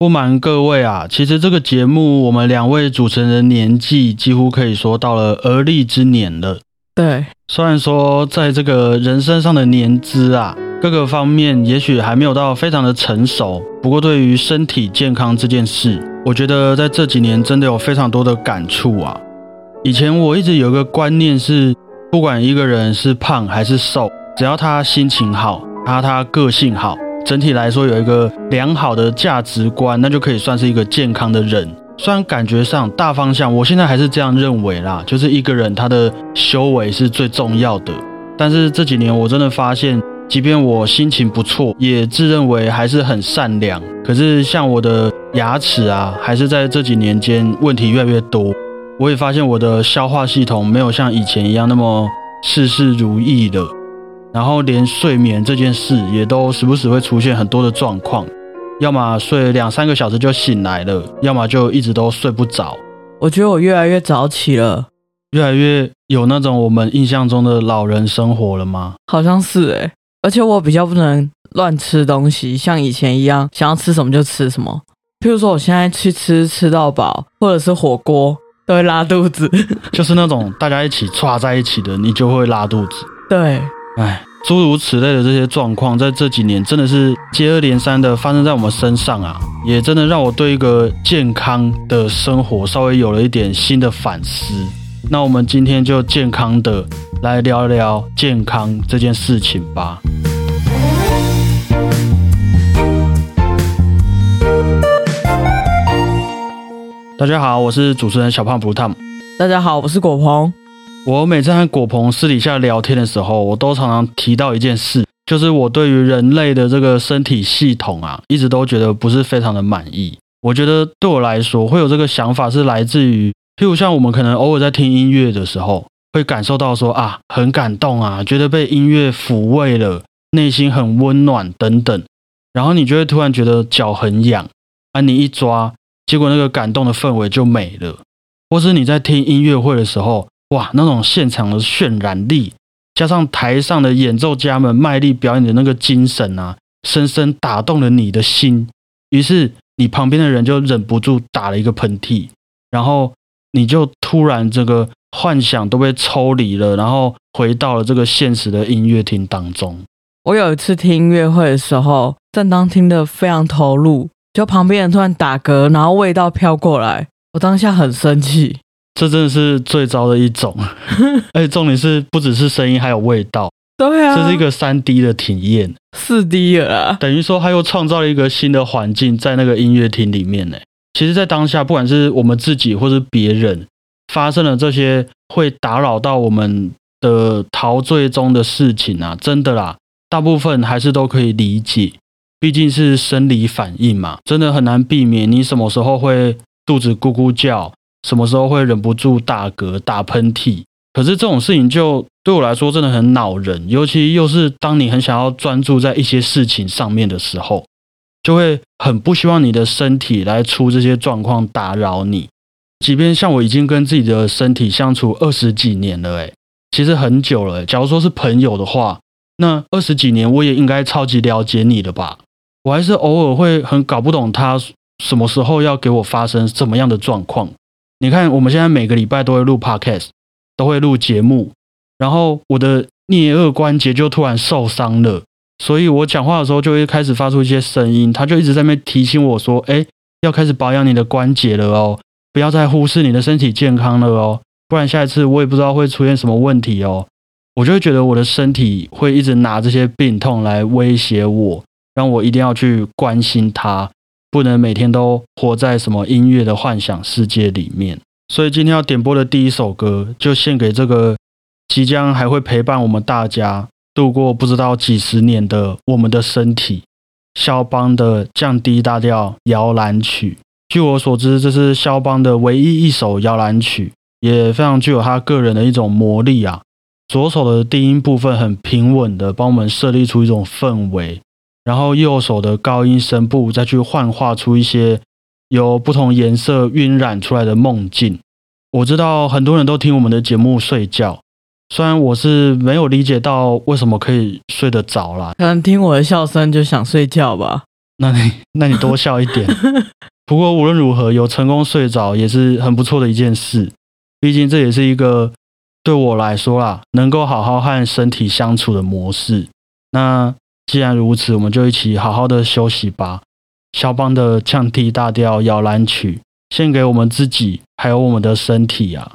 不瞒各位啊，其实这个节目我们两位主持人年纪几乎可以说到了而立之年了。对，虽然说在这个人生上的年资啊，各个方面也许还没有到非常的成熟，不过对于身体健康这件事，我觉得在这几年真的有非常多的感触啊。以前我一直有一个观念是，不管一个人是胖还是瘦，只要他心情好，他他个性好。整体来说，有一个良好的价值观，那就可以算是一个健康的人。虽然感觉上大方向，我现在还是这样认为啦，就是一个人他的修为是最重要的。但是这几年我真的发现，即便我心情不错，也自认为还是很善良。可是像我的牙齿啊，还是在这几年间问题越来越多。我也发现我的消化系统没有像以前一样那么事事如意了。然后连睡眠这件事也都时不时会出现很多的状况，要么睡两三个小时就醒来了，要么就一直都睡不着。我觉得我越来越早起了，越来越有那种我们印象中的老人生活了吗？好像是诶，而且我比较不能乱吃东西，像以前一样想要吃什么就吃什么。譬如说我现在去吃吃到饱或者是火锅都会拉肚子，就是那种大家一起歘在一起的，你就会拉肚子。对。哎，诸如此类的这些状况，在这几年真的是接二连三的发生在我们身上啊，也真的让我对一个健康的生活稍微有了一点新的反思。那我们今天就健康的来聊聊健康这件事情吧。大家好，我是主持人小胖 Blue Tom。大家好，我是果鹏。我每次和果鹏私底下聊天的时候，我都常常提到一件事，就是我对于人类的这个身体系统啊，一直都觉得不是非常的满意。我觉得对我来说，会有这个想法是来自于，譬如像我们可能偶尔在听音乐的时候，会感受到说啊，很感动啊，觉得被音乐抚慰了，内心很温暖等等，然后你就会突然觉得脚很痒，啊，你一抓，结果那个感动的氛围就没了，或是你在听音乐会的时候。哇，那种现场的渲染力，加上台上的演奏家们卖力表演的那个精神啊，深深打动了你的心。于是你旁边的人就忍不住打了一个喷嚏，然后你就突然这个幻想都被抽离了，然后回到了这个现实的音乐厅当中。我有一次听音乐会的时候，正当听得非常投入，就旁边人突然打嗝，然后味道飘过来，我当下很生气。这真的是最糟的一种，而且重点是不只是声音，还有味道。对啊，这是一个三 D 的体验，四 D 了，等于说他又创造了一个新的环境在那个音乐厅里面呢。其实，在当下，不管是我们自己或是别人，发生了这些会打扰到我们的陶醉中的事情啊，真的啦，大部分还是都可以理解，毕竟是生理反应嘛，真的很难避免。你什么时候会肚子咕咕叫？什么时候会忍不住打嗝、打喷嚏？可是这种事情就对我来说真的很恼人，尤其又是当你很想要专注在一些事情上面的时候，就会很不希望你的身体来出这些状况打扰你。即便像我已经跟自己的身体相处二十几年了，诶，其实很久了。假如说是朋友的话，那二十几年我也应该超级了解你了吧？我还是偶尔会很搞不懂他什么时候要给我发生什么样的状况。你看，我们现在每个礼拜都会录 podcast，都会录节目，然后我的颞颌关节就突然受伤了，所以我讲话的时候就会开始发出一些声音，他就一直在那边提醒我说：“哎，要开始保养你的关节了哦，不要再忽视你的身体健康了哦，不然下一次我也不知道会出现什么问题哦。”我就会觉得我的身体会一直拿这些病痛来威胁我，让我一定要去关心它。不能每天都活在什么音乐的幻想世界里面，所以今天要点播的第一首歌，就献给这个即将还会陪伴我们大家度过不知道几十年的我们的身体——肖邦的降 D 大调摇篮曲。据我所知，这是肖邦的唯一一首摇篮曲，也非常具有他个人的一种魔力啊。左手的低音部分很平稳的帮我们设立出一种氛围。然后右手的高音声部再去幻化出一些由不同颜色晕染出来的梦境。我知道很多人都听我们的节目睡觉，虽然我是没有理解到为什么可以睡得着啦，可能听我的笑声就想睡觉吧。那你那你多笑一点。不过无论如何，有成功睡着也是很不错的一件事。毕竟这也是一个对我来说啦，能够好好和身体相处的模式。那既然如此，我们就一起好好的休息吧。肖邦的降 T 大调摇篮曲，献给我们自己，还有我们的身体呀。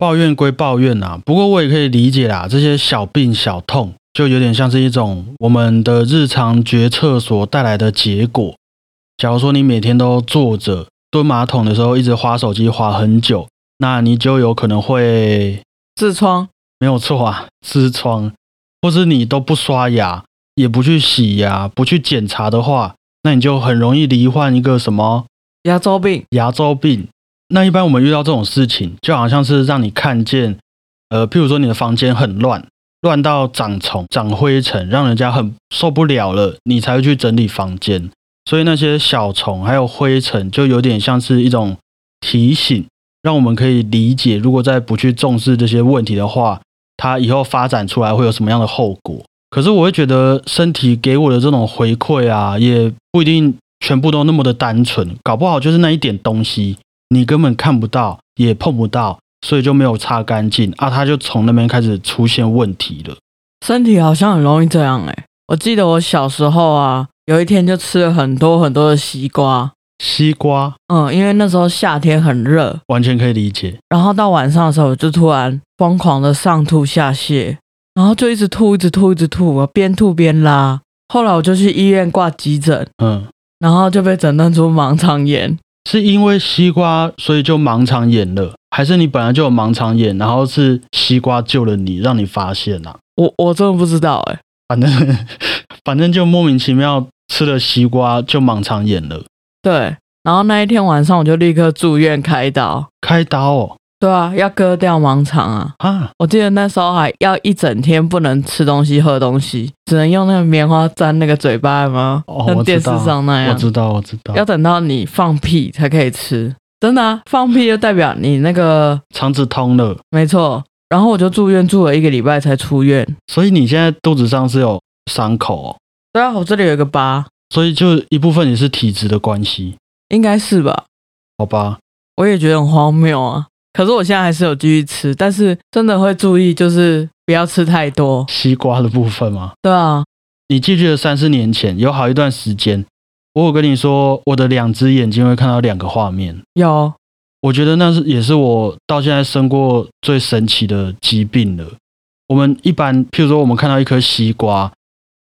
抱怨归抱怨啊，不过我也可以理解啦，这些小病小痛就有点像是一种我们的日常决策所带来的结果。假如说你每天都坐着蹲马桶的时候一直划手机划很久，那你就有可能会痔疮，没有错啊，痔疮，或是你都不刷牙，也不去洗牙，不去检查的话，那你就很容易罹患一个什么牙周病，牙周病。那一般我们遇到这种事情，就好像是让你看见，呃，譬如说你的房间很乱，乱到长虫、长灰尘，让人家很受不了了，你才会去整理房间。所以那些小虫还有灰尘，就有点像是一种提醒，让我们可以理解，如果再不去重视这些问题的话，它以后发展出来会有什么样的后果。可是我会觉得身体给我的这种回馈啊，也不一定全部都那么的单纯，搞不好就是那一点东西你根本看不到，也碰不到，所以就没有擦干净啊，它就从那边开始出现问题了。身体好像很容易这样哎、我记得我小时候啊，有一天就吃了很多很多的西瓜，西瓜嗯，因为那时候夏天很热，完全可以理解，然后到晚上的时候，我就突然疯狂的上吐下泻，然后就一直吐，一直吐，一直吐，我边吐边拉。后来我就去医院挂急诊，嗯，然后就被诊断出盲肠炎。是因为西瓜所以就盲肠炎了，还是你本来就有盲肠炎，然后是西瓜救了你，让你发现啊？我我真的不知道哎、反正 反正就莫名其妙吃了西瓜就盲肠炎了，对，然后那一天晚上我就立刻住院开刀。开刀哦对啊，要割掉盲肠啊！啊，我记得那时候还要一整天不能吃东西、喝东西，只能用那个棉花粘那个嘴巴，吗？哦像电视上那样。我知道我知道要，等到你放屁才可以吃，真的啊！放屁就代表你那个肠子通了，没错。然后我就住院住了一个礼拜才出院。所以你现在肚子上是有伤口哦，对啊，我这里有一个疤，所以就一部分也是体质的关系，应该是吧？好吧？我也觉得很荒谬啊。可是我现在还是有继续吃，但是真的会注意，就是不要吃太多。西瓜的部分吗？对啊，你记不记得三四年前有好一段时间，我有跟你说我的两只眼睛会看到两个画面，有我觉得那是也是我到现在生过最神奇的疾病了。我们一般，譬如说我们看到一颗西瓜，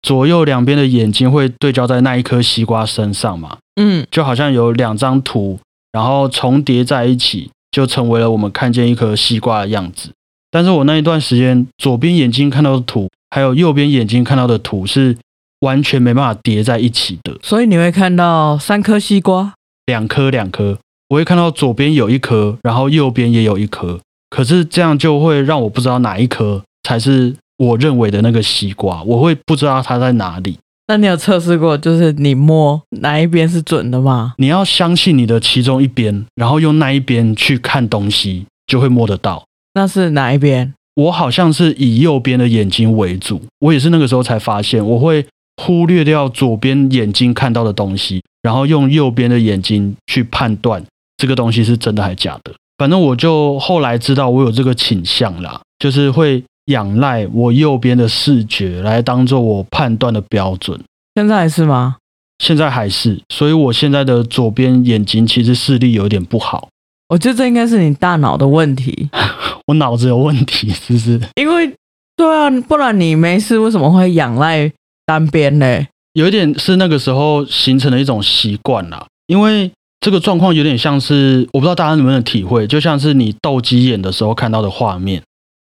左右两边的眼睛会对焦在那一颗西瓜身上嘛，嗯，就好像有两张图，然后重叠在一起，就成为了我们看见一颗西瓜的样子。但是我那一段时间，左边眼睛看到的图，还有右边眼睛看到的图是完全没办法叠在一起的，所以你会看到三颗西瓜。两颗两颗，我会看到左边有一颗，然后右边也有一颗，可是这样就会让我不知道哪一颗才是我认为的那个西瓜，我会不知道它在哪里。那你有测试过，就是你摸哪一边是准的吗？你要相信你的其中一边，然后用那一边去看东西，就会摸得到。那是哪一边？我好像是以右边的眼睛为主，我也是那个时候才发现，我会忽略掉左边眼睛看到的东西，然后用右边的眼睛去判断这个东西是真的还假的。反正我就后来知道我有这个倾向啦，就是会仰赖我右边的视觉来当做我判断的标准。现在还是吗？现在还是，所以我现在的左边眼睛其实视力有点不好，我觉得这应该是你大脑的问题，我脑子有问题，是不是？因为对啊，不然你没事为什么会仰赖单边呢？有一点是那个时候形成的一种习惯啦，因为这个状况有点像是我不知道大家能不能体会，就像是你斗鸡眼的时候看到的画面，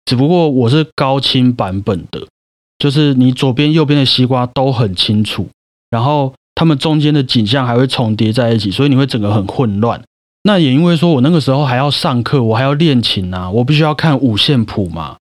只不过我是高清版本的，就是你左边右边的西瓜都很清楚，然后它们中间的景象还会重叠在一起，所以你会整个很混乱。那也因为说我那个时候还要上课，我还要练琴啊，我必须要看五线谱嘛，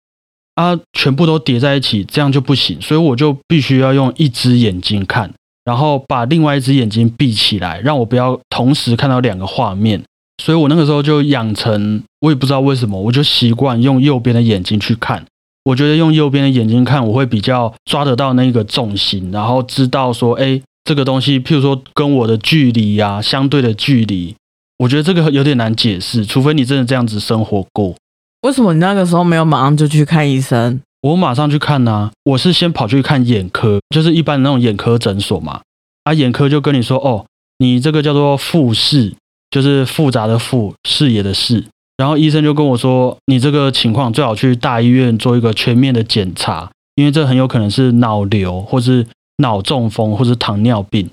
啊，全部都叠在一起，这样就不行，所以我就必须要用一只眼睛看，然后把另外一只眼睛闭起来，让我不要同时看到两个画面。所以我那个时候就养成，我也不知道为什么，我就习惯用右边的眼睛去看。我觉得用右边的眼睛看，我会比较抓得到那个重心，然后知道说，哎，这个东西，譬如说跟我的距离呀、相对的距离，我觉得这个有点难解释，除非你真的这样子生活过。为什么你那个时候没有马上就去看医生？我马上去看呐、我是先跑去看眼科，就是一般那种眼科诊所嘛。啊，眼科就跟你说，哦，你这个叫做复视，就是复杂的复，视野的视。然后医生就跟我说，你这个情况最好去大医院做一个全面的检查，因为这很有可能是脑瘤，或是脑中风，或是糖尿病。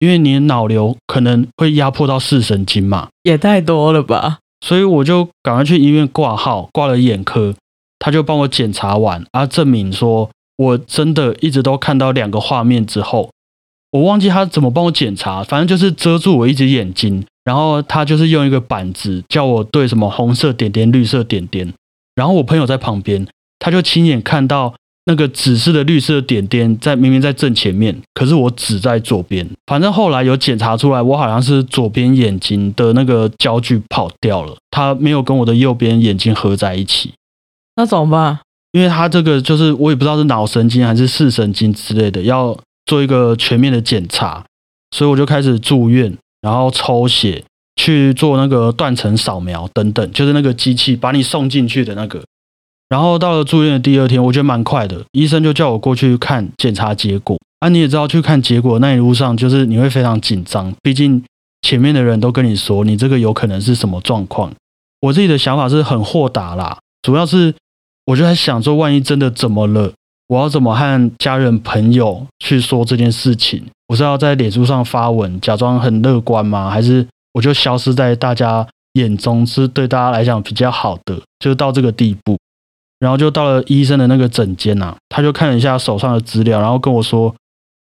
因为你的脑瘤可能会压迫到视神经嘛，也太多了吧？所以我就赶快去医院挂号，挂了眼科，他就帮我检查完，啊，证明说我真的一直都看到两个画面之后，我忘记他怎么帮我检查，反正就是遮住我一只眼睛，然然后他就是用一个板子叫我对什么红色点点、绿色点点，然后我朋友在旁边，他就亲眼看到那个指示的绿色点点在明明在正前面，可是我指在左边。反正后来有检查出来，我好像是左边眼睛的那个焦距跑掉了，他没有跟我的右边眼睛合在一起。那怎么办？因为他这个就是我也不知道是脑神经还是视神经之类的，要做一个全面的检查，所以我就开始住院，然后抽血，去做那个断层扫描等等，就是那个机器把你送进去的那个。然后到了住院的第二天，我觉得蛮快的，医生就叫我过去看检查结果。啊，你也知道，去看结果那一路上，就是你会非常紧张，毕竟前面的人都跟你说你这个有可能是什么状况。我自己的想法是很豁达啦，主要是。我就在想说，万一真的怎么了，我要怎么和家人朋友去说这件事情？我是要在脸书上发文，假装很乐观吗？还是我就消失在大家眼中，是对大家来讲比较好的？就到这个地步，然后就到了医生的那个诊间呐，他就看了一下手上的资料，然后跟我说：“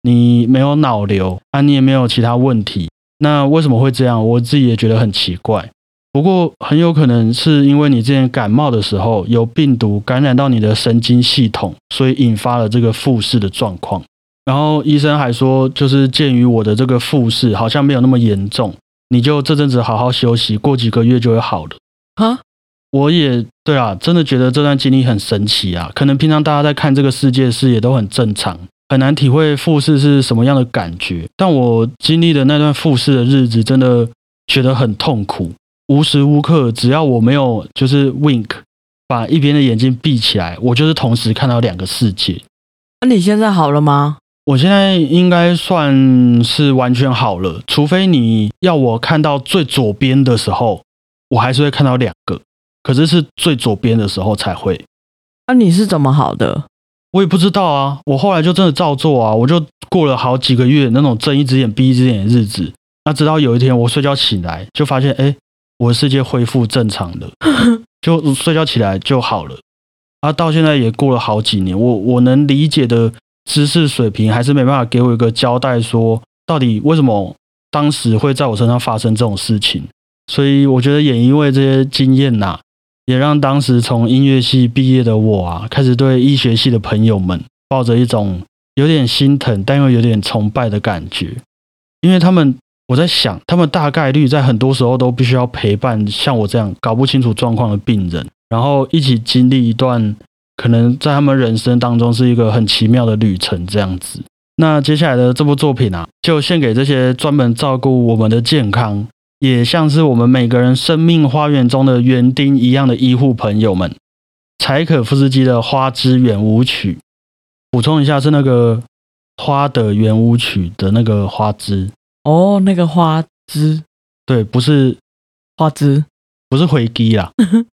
你没有脑瘤啊，你也没有其他问题。那为什么会这样？我自己也觉得很奇怪。”不过很有可能是因为你之前感冒的时候有病毒感染到你的神经系统，所以引发了这个复视的状况。然后医生还说，就是鉴于我的这个复视好像没有那么严重，你就这阵子好好休息，过几个月就会好了。啊，我也对啊，真的觉得这段经历很神奇啊。可能平常大家在看这个世界视野都很正常，很难体会复视是什么样的感觉。但我经历的那段复视的日子，真的觉得很痛苦。无时无刻，只要我没有就是 wink，把一边的眼睛闭起来，我就是同时看到两个世界。那你现在好了吗？我现在应该算是完全好了，除非你要我看到最左边的时候，我还是会看到两个，可是是最左边的时候才会。那你是怎么好的？我也不知道啊，我后来就真的照做啊，我就过了好几个月那种睁一只眼闭一只眼的日子。那直到有一天我睡觉醒来，就发现哎。我的世界恢复正常的，就睡觉起来就好了。啊，到现在也过了好几年，我我能理解的知识水平还是没办法给我一个交代，说到底为什么当时会在我身上发生这种事情。所以我觉得也因为这些经验呐，也让当时从音乐系毕业的我啊，开始对医学系的朋友们抱着一种有点心疼但又有点崇拜的感觉，因为他们。我在想，他们大概率在很多时候都必须要陪伴像我这样搞不清楚状况的病人，然后一起经历一段可能在他们人生当中是一个很奇妙的旅程。这样子，那接下来的这部作品啊，就献给这些专门照顾我们的健康，也像是我们每个人生命花园中的园丁一样的医护朋友们。柴可夫斯基的《花之圆舞曲》，补充一下是那个《花的圆舞曲》的那个花枝。哦，那个花枝，对，不是花枝，不是回击啦。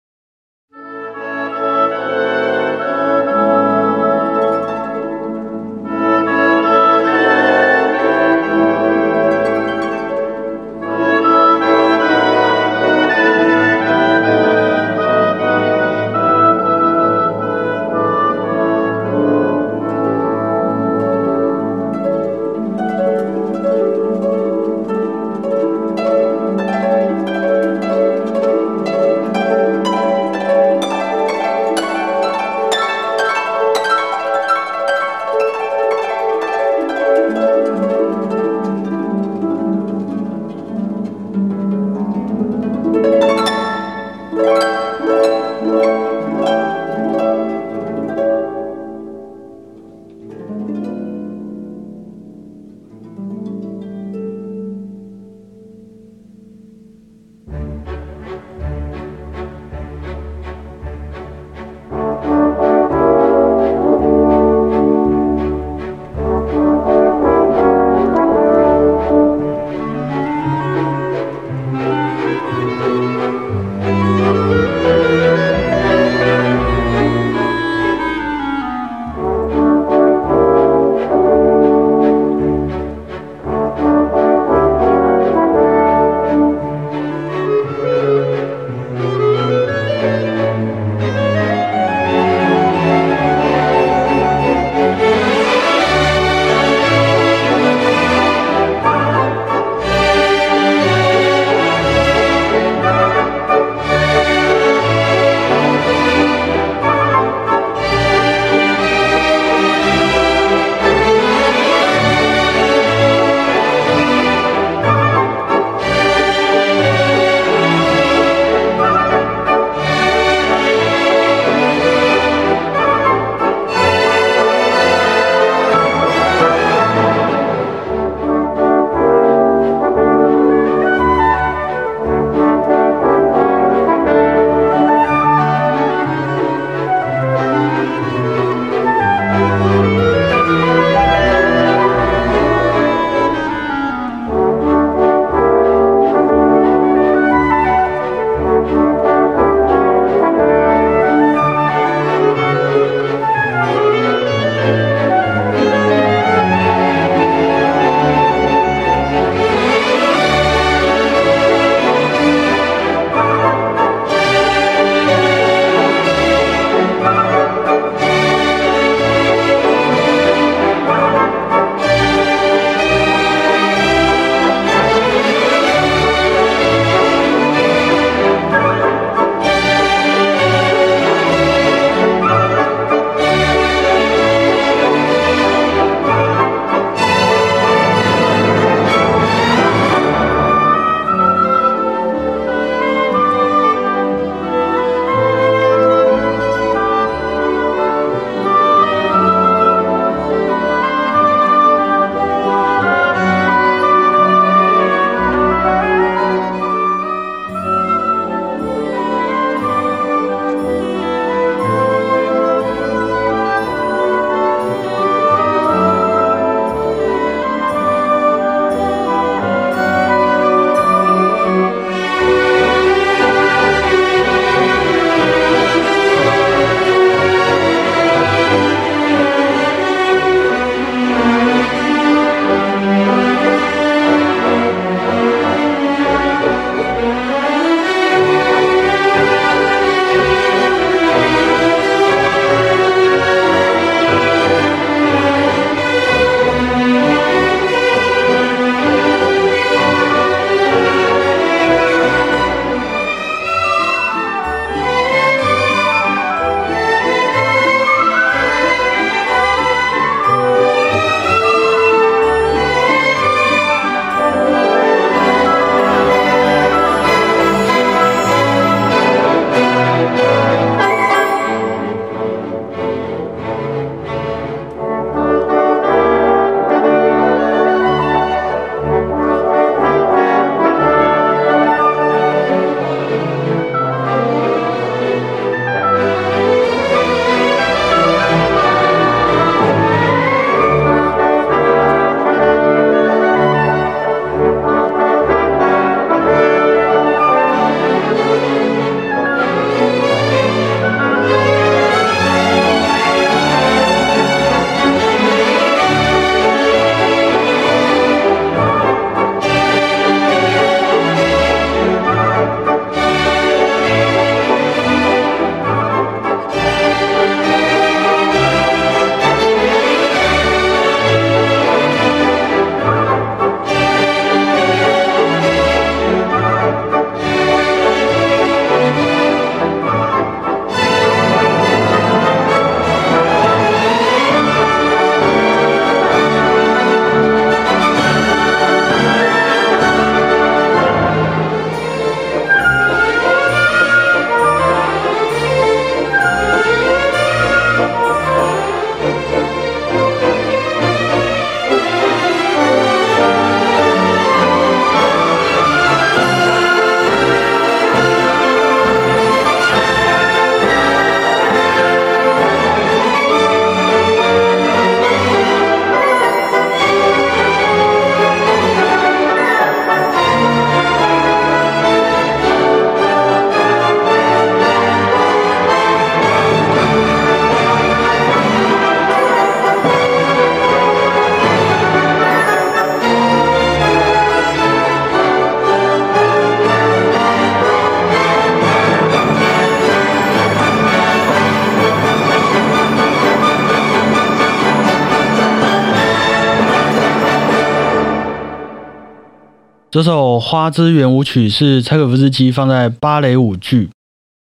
这首《花之圆舞曲》是柴可夫斯基放在芭蕾舞剧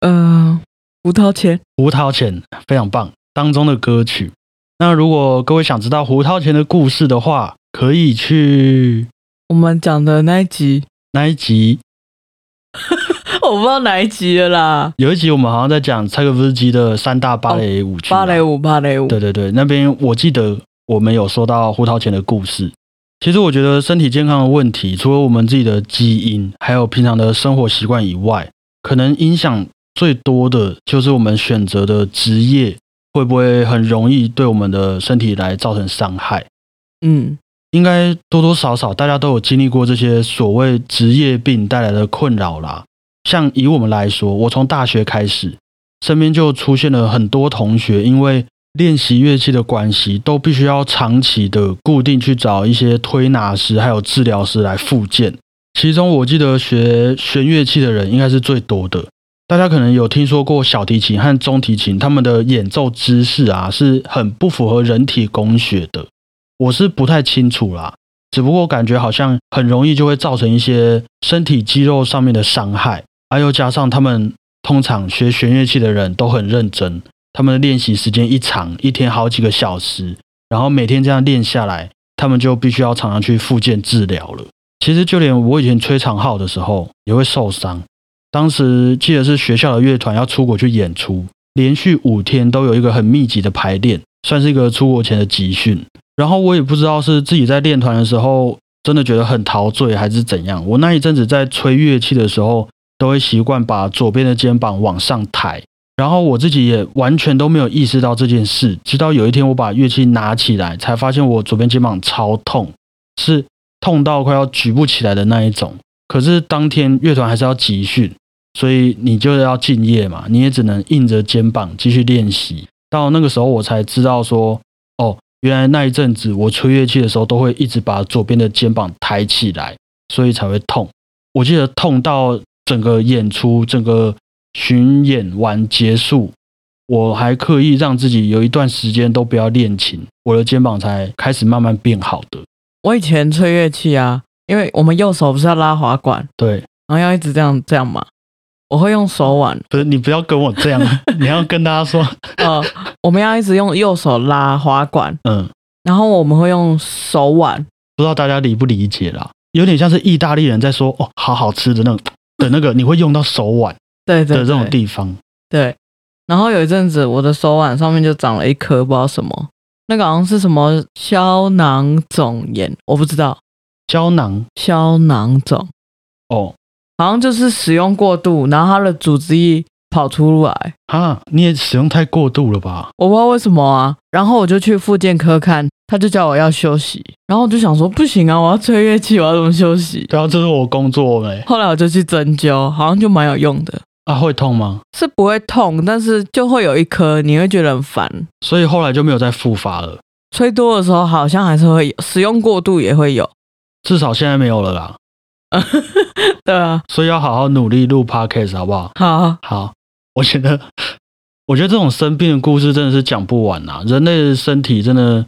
呃，胡桃钳，《胡桃钳》非常棒当中的歌曲。那如果各位想知道胡桃钳的故事的话，可以去我们讲的那一集，那一集。我不知道哪一集了啦。有一集我们好像在讲柴可夫斯基的三大芭蕾舞剧、芭蕾。舞，芭蕾舞，对对对，那边我记得我们有说到胡桃钳的故事。其实我觉得身体健康的问题，除了我们自己的基因，还有平常的生活习惯以外，可能影响最多的就是我们选择的职业会不会很容易对我们的身体来造成伤害。嗯，应该多多少少大家都有经历过这些所谓职业病带来的困扰啦。像以我们来说，我从大学开始，身边就出现了很多同学，因为练习乐器的关系，都必须要长期的固定去找一些推拿师还有治疗师来复健。其中我记得学弦乐器的人应该是最多的。大家可能有听说过小提琴和中提琴，他们的演奏姿势啊是很不符合人体工学的。我是不太清楚啦，只不过感觉好像很容易就会造成一些身体肌肉上面的伤害，还有加上他们通常学弦乐器的人都很认真，他们的练习时间一长，一天好几个小时，然后每天这样练下来，他们就必须要常常去复健治疗了。其实就连我以前吹长号的时候也会受伤，当时记得是学校的乐团要出国去演出，连续五天都有一个很密集的排练，算是一个出国前的集训。然后我也不知道是自己在练团的时候真的觉得很陶醉，还是怎样。我那一阵子在吹乐器的时候，都会习惯把左边的肩膀往上抬，然后我自己也完全都没有意识到这件事。直到有一天我把乐器拿起来，才发现我左边肩膀超痛，是痛到快要举不起来的那一种。可是当天乐团还是要集训，所以你就要敬业嘛，你也只能硬着肩膀继续练习。到那个时候我才知道说，哦。原来那一阵子我吹乐器的时候，都会一直把左边的肩膀抬起来，所以才会痛。我记得痛到整个演出、整个巡演完结束，我还刻意让自己有一段时间都不要练琴，我的肩膀才开始慢慢变好的。我以前吹乐器啊，因为我们右手不是要拉滑管，对，然后要一直这样这样嘛，我会用手腕，不是你不要跟我这样，你要跟大家说，呃，我们要一直用右手拉滑管，嗯，然后我们会用手腕，不知道大家理不理解啦，有点像是意大利人在说哦，好好吃的那种的那个，你会用到手腕对对的这种对地方。对。然后有一阵子，我的手腕上面就长了一颗不知道什么，那个好像是什么胶囊肿炎，我不知道胶囊胶囊肿，哦，好像就是使用过度，然后它的组织液跑出来，啊，你也使用太过度了吧？我不知道为什么啊。然后我就去复健科看，他就叫我要休息，然后我就想说不行啊，我要吹乐器，我要怎么休息？对啊，这是我工作没后来我就去针灸，好像就蛮有用的，啊，会痛吗？是不会痛，但是就会有一颗，你会觉得很烦。所以后来就没有再复发了，吹多的时候好像还是会有，使用过度也会有。至少现在没有了啦。对啊，所以要好好努力录 podcast 好不好？好，好，我觉得，我觉得这种生病的故事真的是讲不完啊！人类的身体真的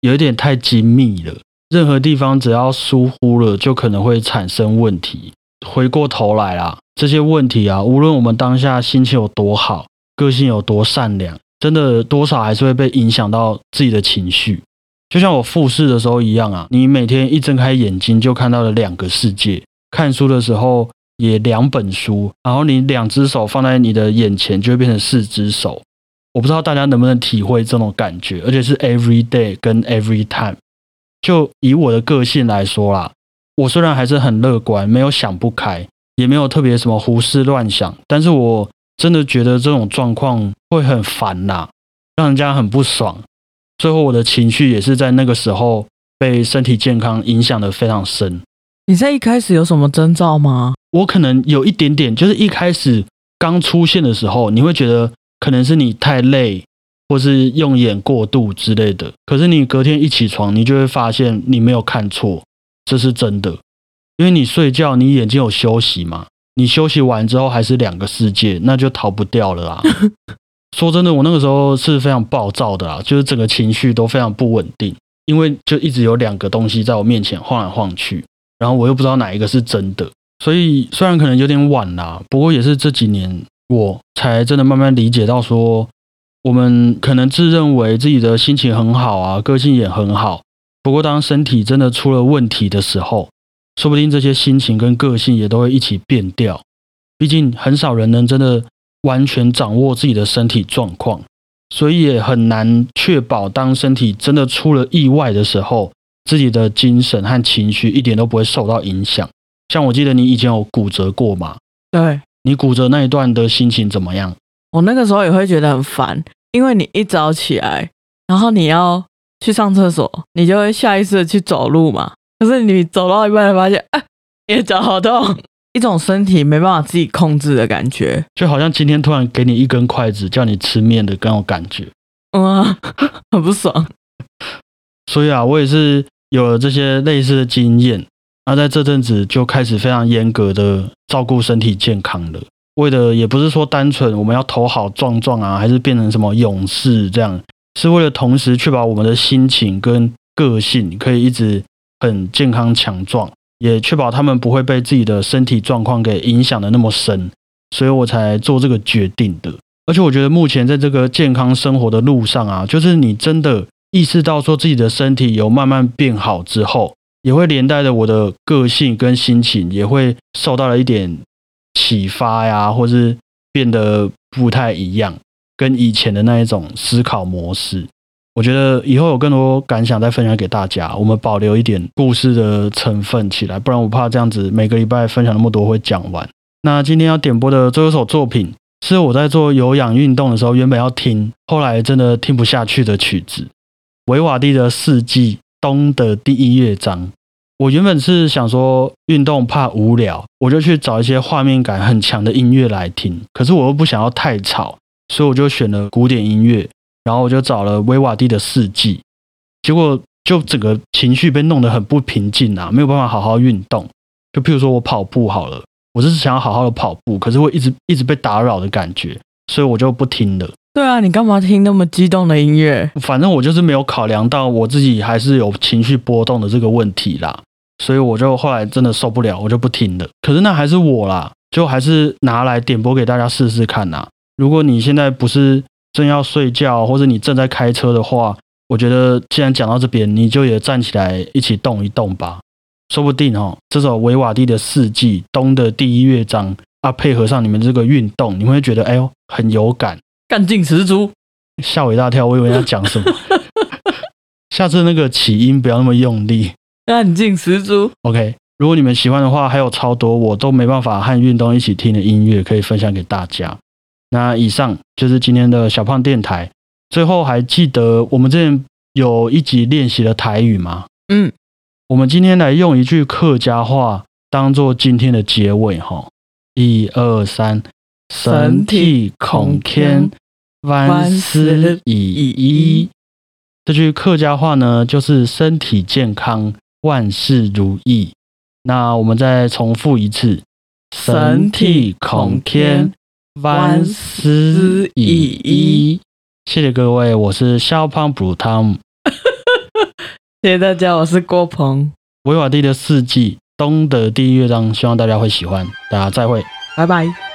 有一点太精密了，任何地方只要疏忽了，就可能会产生问题。回过头来啦，这些问题啊，无论我们当下心情有多好，个性有多善良，真的多少还是会被影响到自己的情绪。就像我复试的时候一样啊，你每天一睁开眼睛就看到了两个世界。看书的时候也两本书，然后你两只手放在你的眼前就会变成四只手。我不知道大家能不能体会这种感觉，而且是 every day 跟 every time。就以我的个性来说啦，我虽然还是很乐观，没有想不开，也没有特别什么胡思乱想，但是我真的觉得这种状况会很烦呐、让人家很不爽。最后我的情绪也是在那个时候被身体健康影响的非常深。你在一开始有什么征兆吗？我可能有一点点，就是一开始刚出现的时候，你会觉得可能是你太累，或是用眼过度之类的。可是你隔天一起床，你就会发现你没有看错，这是真的。因为你睡觉，你眼睛有休息嘛，你休息完之后还是两个世界，那就逃不掉了啊。说真的，我那个时候是非常暴躁的啊，就是整个情绪都非常不稳定，因为就一直有两个东西在我面前晃来晃去。然后我又不知道哪一个是真的，所以虽然可能有点晚啦，不过也是这几年我才真的慢慢理解到说，我们可能自认为自己的心情很好啊，个性也很好，不过当身体真的出了问题的时候，说不定这些心情跟个性也都会一起变掉。毕竟很少人能真的完全掌握自己的身体状况，所以也很难确保当身体真的出了意外的时候。自己的精神和情绪一点都不会受到影响。像我记得你以前有骨折过嘛？对，你骨折那一段的心情怎么样？我那个时候也会觉得很烦，因为你一早起来，然后你要去上厕所，你就会下意识的去走路嘛。可是你走到一半，才发现，哎，你的脚好痛，一种身体没办法自己控制的感觉，就好像今天突然给你一根筷子叫你吃面的那种感觉。哇，很不爽。所以啊，我也是。有了这些类似的经验，那在这阵子就开始非常严格的照顾身体健康了。为的也不是说单纯我们要头好壮壮啊，还是变成什么勇士这样，是为了同时确保我们的心情跟个性可以一直很健康强壮，也确保他们不会被自己的身体状况给影响的那么深，所以我才做这个决定的。而且我觉得目前在这个健康生活的路上啊，就是你真的。意识到说自己的身体有慢慢变好之后，也会连带着我的个性跟心情也会受到了一点启发呀，或是变得不太一样，跟以前的那一种思考模式。我觉得以后有更多感想再分享给大家，我们保留一点故事的成分起来，不然我怕这样子每个礼拜分享那么多会讲完。那今天要点播的最后一首作品，是我在做有氧运动的时候原本要听，后来真的听不下去的曲子。维瓦蒂的四季冬的第一乐章，我原本是想说运动怕无聊，我就去找一些画面感很强的音乐来听。可是我又不想要太吵，所以我就选了古典音乐，然后我就找了维瓦蒂的四季。结果就整个情绪被弄得很不平静啊，没有办法好好运动。就譬如说我跑步好了，我是想要好好的跑步，可是会一直一直被打扰的感觉，所以我就不听了。对啊，你干嘛听那么激动的音乐？反正我就是没有考量到我自己还是有情绪波动的这个问题啦，所以我就后来真的受不了，我就不听了。可是那还是我啦，就还是拿来点播给大家试试看呐。如果你现在不是正要睡觉，或者你正在开车的话，我觉得既然讲到这边，你就也站起来一起动一动吧。说不定哦，这首维瓦蒂的四季冬的第一乐章啊，配合上你们这个运动，你们会觉得哎呦很有感。干劲十足，吓我一大跳，我以为要讲什么。下次那个起音不要那么用力。干劲十足，OK。如果你们喜欢的话，还有超多我都没办法和运动一起听的音乐可以分享给大家。那以上就是今天的小胖电台。最后还记得我们之前有一集练习了台语吗？嗯，我们今天来用一句客家话当做今天的结尾哈。一二三，身体空天。万事以一，这句客家话呢，就是身体健康，万事如意。那我们再重复一次：身体空天，万事以一。谢谢各位，我是肖胖补汤。谢谢大家，我是郭鹏。维瓦蒂的四季，冬的第一乐章，希望大家会喜欢。大家再会，拜拜。